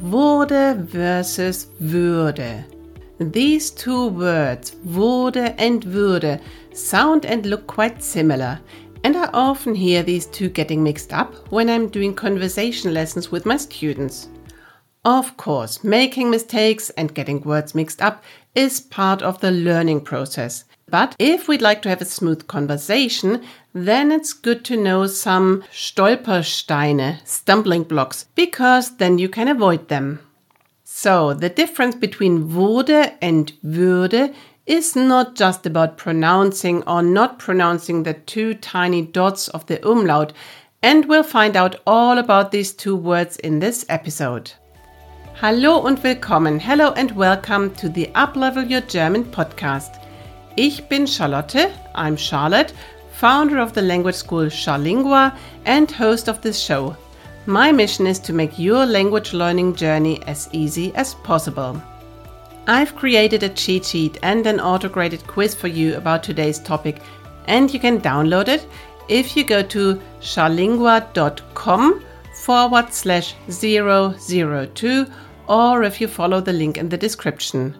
wurde versus würde. These two words, wurde and würde, sound and look quite similar, and I often hear these two getting mixed up when I'm doing conversation lessons with my students. Of course, making mistakes and getting words mixed up is part of the learning process. But if we'd like to have a smooth conversation, then it's good to know some Stolpersteine, stumbling blocks, because then you can avoid them. So, the difference between wurde and würde is not just about pronouncing or not pronouncing the two tiny dots of the umlaut, and we'll find out all about these two words in this episode. Hallo und willkommen. Hello and welcome to the Uplevel Your German podcast. Ich bin Charlotte, I'm Charlotte, founder of the language school Charlingua and host of this show. My mission is to make your language learning journey as easy as possible. I've created a cheat sheet and an auto-graded quiz for you about today's topic, and you can download it if you go to charlingua.com forward slash 002 or if you follow the link in the description.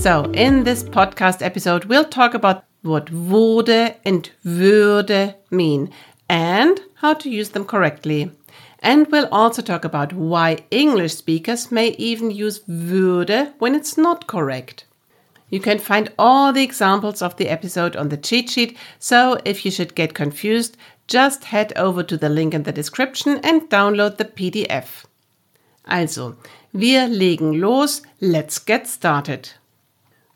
So, in this podcast episode, we'll talk about what wurde and würde mean and how to use them correctly. And we'll also talk about why English speakers may even use würde when it's not correct. You can find all the examples of the episode on the cheat sheet, so if you should get confused, just head over to the link in the description and download the PDF. Also, wir legen los, let's get started.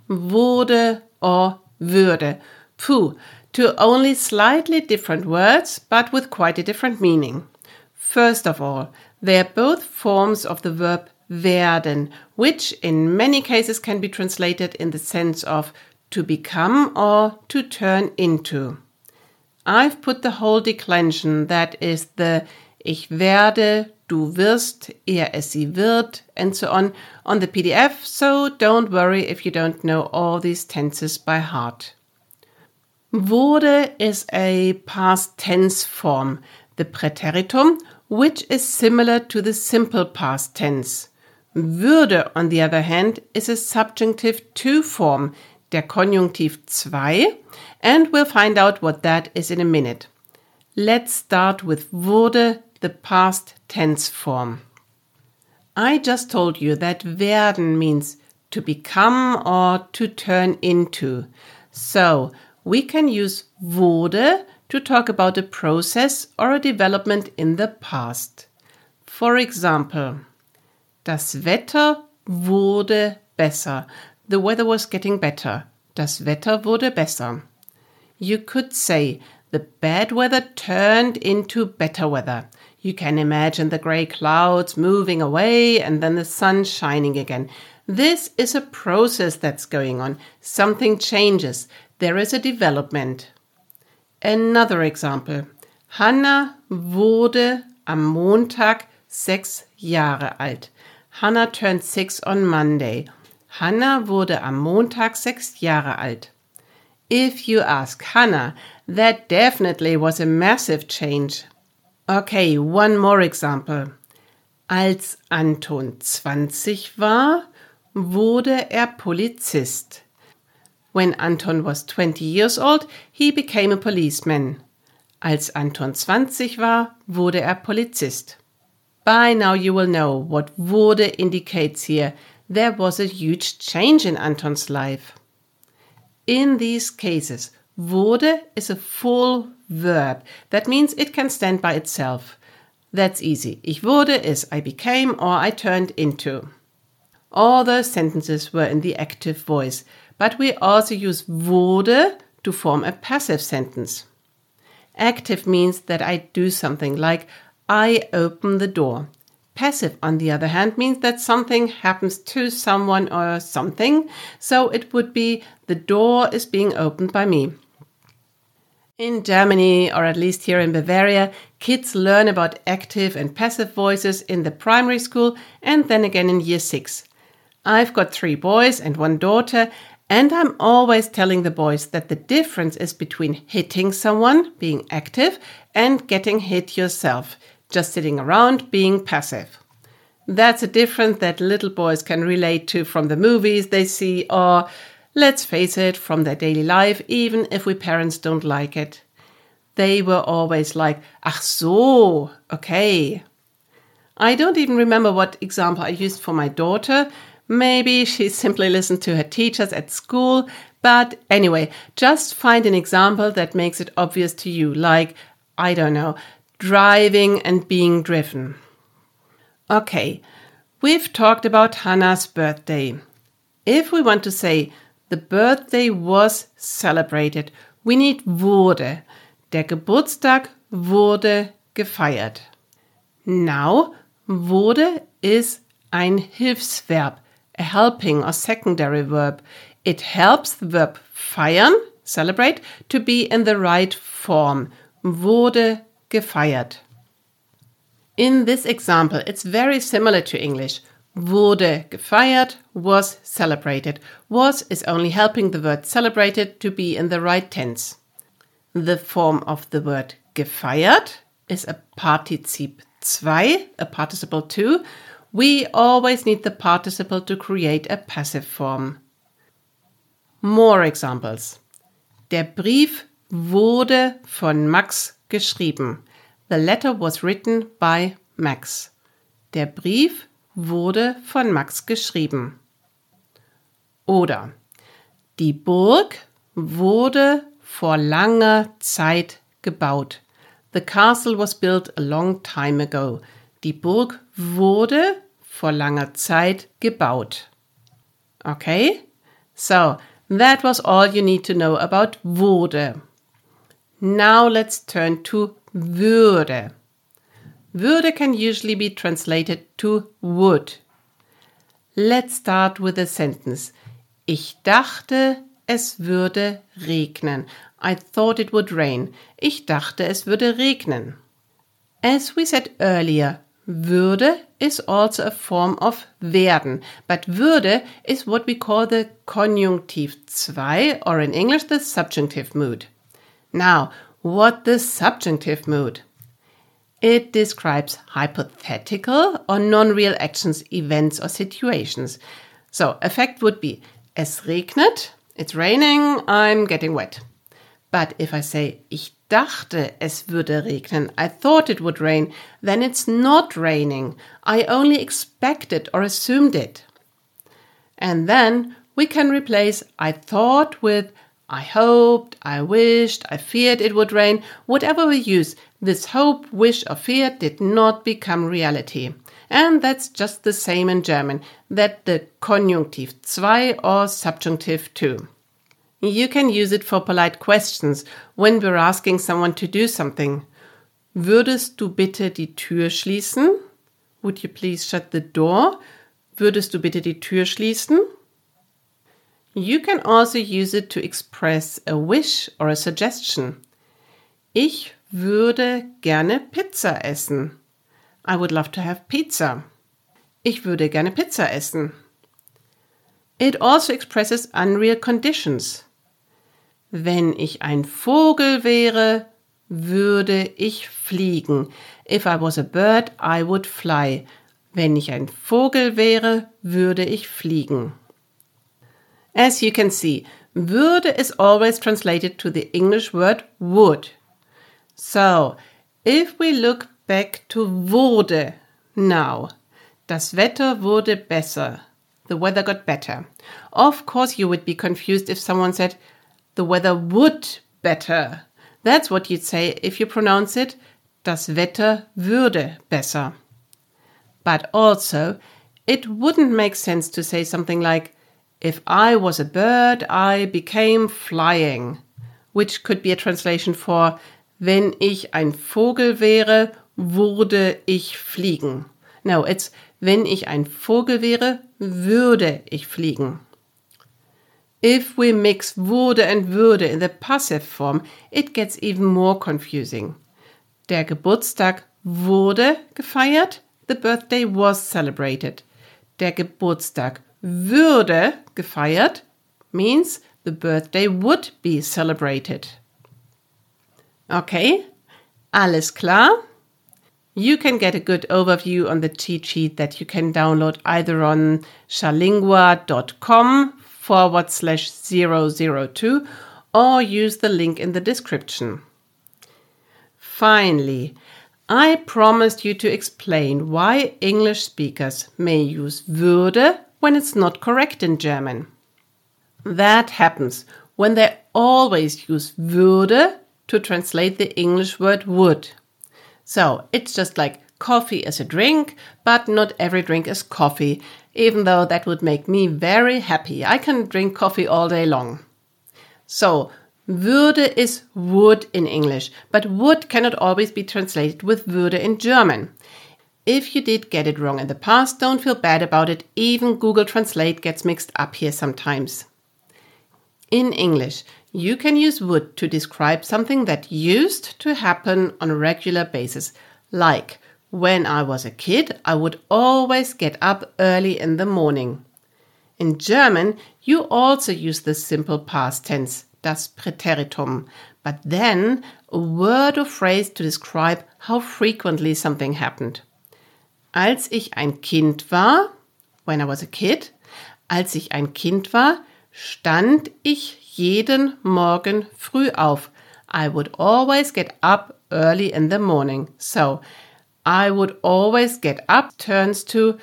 Wurde or würde. Puh, two only slightly different words, but with quite a different meaning. First of all, they are both forms of the verb werden, which in many cases can be translated in the sense of to become or to turn into. I've put the whole declension, that is the ich werde, du wirst, er, es, sie wird, and so on, on the PDF, so don't worry if you don't know all these tenses by heart. Wurde is a past tense form, the Präteritum, which is similar to the simple past tense. Würde, on the other hand, is a subjunctive 2 form, der Konjunktiv 2, and we'll find out what that is in a minute. Let's start with wurde, the past tense form. I just told you that werden means to become or to turn into. So we can use wurde to talk about a process or a development in the past. For example, das Wetter wurde besser. The weather was getting better. Das Wetter wurde besser. You could say the bad weather turned into better weather. You can imagine the grey clouds moving away and then the sun shining again. This is a process that's going on. Something changes. There is a development. Another example. Hannah wurde am Montag sechs Jahre alt. Hannah turned six on Monday. Hannah wurde am Montag sechs Jahre alt. If you ask Hannah, that definitely was a massive change. Okay, one more example. Als Anton 20 war, wurde er Polizist. When Anton was 20 years old, he became a policeman. Als Anton 20 war, wurde er Polizist. By now you will know what wurde indicates here. There was a huge change in Anton's life. In these cases, wurde is a full verb. That means it can stand by itself. That's easy. Ich wurde is I became or I turned into. All those sentences were in the active voice but we also use wurde to form a passive sentence. Active means that I do something like I open the door. Passive, on the other hand, means that something happens to someone or something, so it would be the door is being opened by me. In Germany, or at least here in Bavaria, kids learn about active and passive voices in the primary school and then again in year six. I've got three boys and one daughter, and I'm always telling the boys that the difference is between hitting someone, being active, and getting hit yourself, just sitting around being passive. That's a difference that little boys can relate to from the movies they see or, let's face it, from their daily life, even if we parents don't like it. They were always like, ach so, okay. I don't even remember what example I used for my daughter. Maybe she simply listened to her teachers at school. But anyway, just find an example that makes it obvious to you, like, I don't know, driving and being driven. Okay, we've talked about Hannah's birthday. If we want to say the birthday was celebrated, we need wurde. Der Geburtstag wurde gefeiert. Now, wurde is ein Hilfsverb, a helping or secondary verb. It helps the verb feiern, celebrate, to be in the right form. Wurde gefeiert. In this example, it's very similar to English. Wurde gefeiert, was celebrated. Was is only helping the word celebrated to be in the right tense. The form of the word gefeiert is a partizip 2, a participle 2. We always need the participle to create a passive form. More examples. Der Brief wurde von Max geschrieben. The letter was written by Max. Der Brief wurde von Max geschrieben. Oder die Burg wurde vor langer Zeit gebaut. The castle was built a long time ago. Die Burg wurde vor langer Zeit gebaut. Okay? So, that was all you need to know about wurde. Now let's turn to würde. Würde can usually be translated to would. Let's start with a sentence. Ich dachte, es würde regnen. I thought it would rain. Ich dachte, es würde regnen. As we said earlier, würde is also a form of werden, but würde is what we call the Konjunktiv 2 or in English the subjunctive mood. Now, what the subjunctive mood? It describes hypothetical or non-real actions, events or situations. So, effect would be es regnet, it's raining, I'm getting wet. But if I say ich dachte es würde regnen, I thought it would rain, then it's not raining. I only expected or assumed it. And then we can replace I thought with I hoped, I wished, I feared it would rain. Whatever we use, this hope, wish, or fear did not become reality. And that's just the same in German, that the Konjunktiv 2 or subjunctive 2. You can use it for polite questions when we're asking someone to do something. Würdest du bitte die Tür schließen? Would you please shut the door? Würdest du bitte die Tür schließen? You can also use it to express a wish or a suggestion. Ich würde gerne Pizza essen. I would love to have pizza. Ich würde gerne Pizza essen. It also expresses unreal conditions. Wenn ich ein Vogel wäre, würde ich fliegen. If I was a bird, I would fly. Wenn ich ein Vogel wäre, würde ich fliegen. As you can see, würde is always translated to the English word would. So, if we look back to wurde now, das Wetter wurde besser. The weather got better. Of course, you would be confused if someone said the weather would better. That's what you'd say if you pronounce it das Wetter würde besser. But also, it wouldn't make sense to say something like if I was a bird, I became flying, which could be a translation for Wenn ich ein Vogel wäre, würde ich fliegen. No, it's Wenn ich ein Vogel wäre, würde ich fliegen. If we mix wurde and würde in the passive form, it gets even more confusing. Der Geburtstag wurde gefeiert, the birthday was celebrated. Der Geburtstag würde gefeiert means the birthday would be celebrated. Okay, alles klar? You can get a good overview on the cheat sheet that you can download either on charlingua.com forward slash 002 or use the link in the description. Finally, I promised you to explain why English speakers may use würde when it's not correct in German. That happens when they always use würde to translate the English word would. So it's just like coffee is a drink, but not every drink is coffee, even though that would make me very happy. I can drink coffee all day long. So, würde is would in English, but would cannot always be translated with würde in German. If you did get it wrong in the past, don't feel bad about it. Even Google Translate gets mixed up here sometimes. In English, you can use would to describe something that used to happen on a regular basis, like when I was a kid, I would always get up early in the morning. In German, you also use the simple past tense, das Präteritum, but then a word or phrase to describe how frequently something happened. Als ich ein Kind war, when I was a kid, als ich ein Kind war, stand ich jeden Morgen früh auf. I would always get up early in the morning. So, I would always get up turns to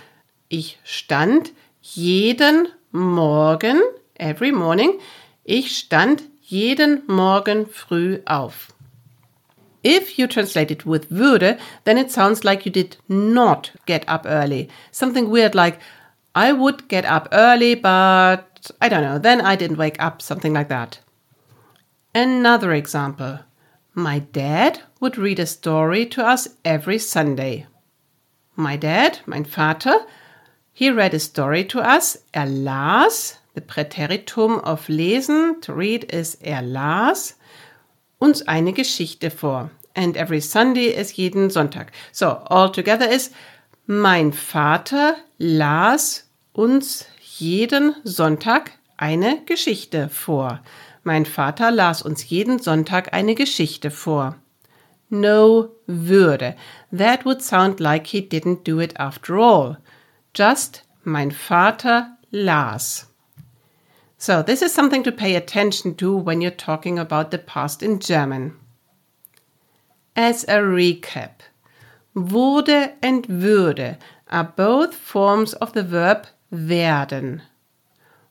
ich stand jeden Morgen, every morning, ich stand jeden Morgen früh auf. If you translate it with würde, then it sounds like you did not get up early. Something weird like, I would get up early, but I don't know, then I didn't wake up, something like that. Another example. My dad would read a story to us every Sunday. My dad, mein Vater, he read a story to us. Er las, the Präteritum of lesen, to read is er las, uns eine Geschichte vor. And every Sunday is jeden Sonntag. So, all together is mein Vater las uns jeden Sonntag eine Geschichte vor. Mein Vater las uns jeden Sonntag eine Geschichte vor. No würde. That would sound like he didn't do it after all. Just mein Vater las. So this is something to pay attention to when you're talking about the past in German. As a recap, wurde and würde are both forms of the verb werden.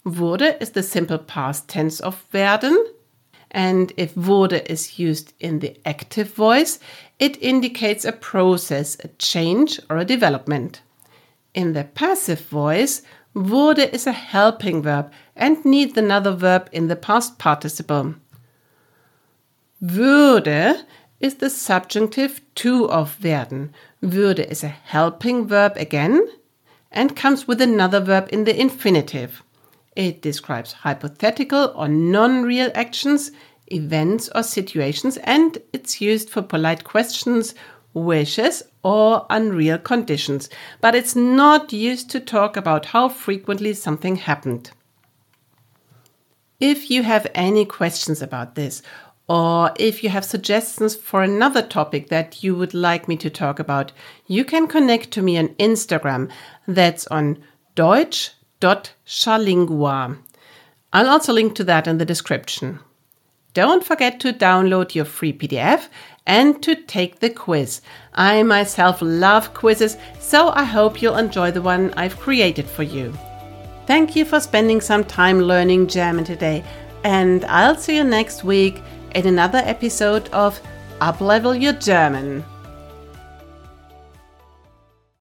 Wurde is the simple past tense of werden. And if wurde is used in the active voice, it indicates a process, a change, or a development. In the passive voice, wurde is a helping verb and needs another verb in the past participle. Würde is the subjunctive 2 of werden. Würde is a helping verb again and comes with another verb in the infinitive. It describes hypothetical or non real actions, events, or situations, and it's used for polite questions, wishes, or unreal conditions. But it's not used to talk about how frequently something happened. If you have any questions about this, or if you have suggestions for another topic that you would like me to talk about, you can connect to me on Instagram. That's on Deutsch www.charlingua. I'll also link to that in the description. Don't forget to download your free PDF and to take the quiz. I myself love quizzes, so I hope you'll enjoy the one I've created for you. Thank you for spending some time learning German today, and I'll see you next week in another episode of Uplevel Your German.